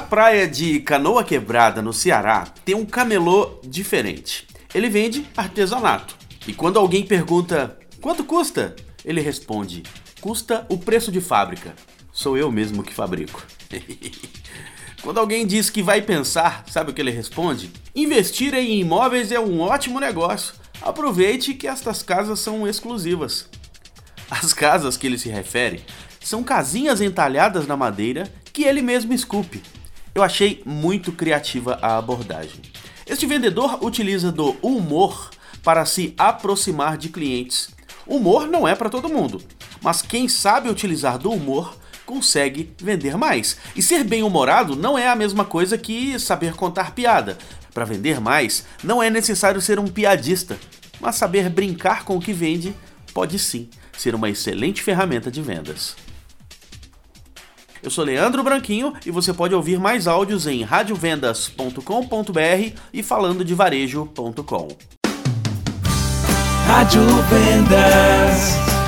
praia de Canoa Quebrada, no Ceará, tem um camelô diferente. Ele vende artesanato. E quando alguém pergunta quanto custa, ele responde: custa o preço de fábrica. Sou eu mesmo que fabrico. Quando alguém diz que vai pensar, sabe o que ele responde? Investir em imóveis é um ótimo negócio. Aproveite que estas casas são exclusivas. As casas que ele se refere são casinhas entalhadas na madeira que ele mesmo esculpe. Eu achei muito criativa a abordagem. Este vendedor utiliza do humor para se aproximar de clientes. Humor não é para todo mundo, mas quem sabe utilizar do humor consegue vender mais. E ser bem-humorado não é a mesma coisa que saber contar piada. Para vender mais, não é necessário ser um piadista, mas saber brincar com o que vende pode sim ser uma excelente ferramenta de vendas. Eu sou Leandro Branquinho e você pode ouvir mais áudios em radiovendas.com.br e falando de varejo.com. Rádio Vendas.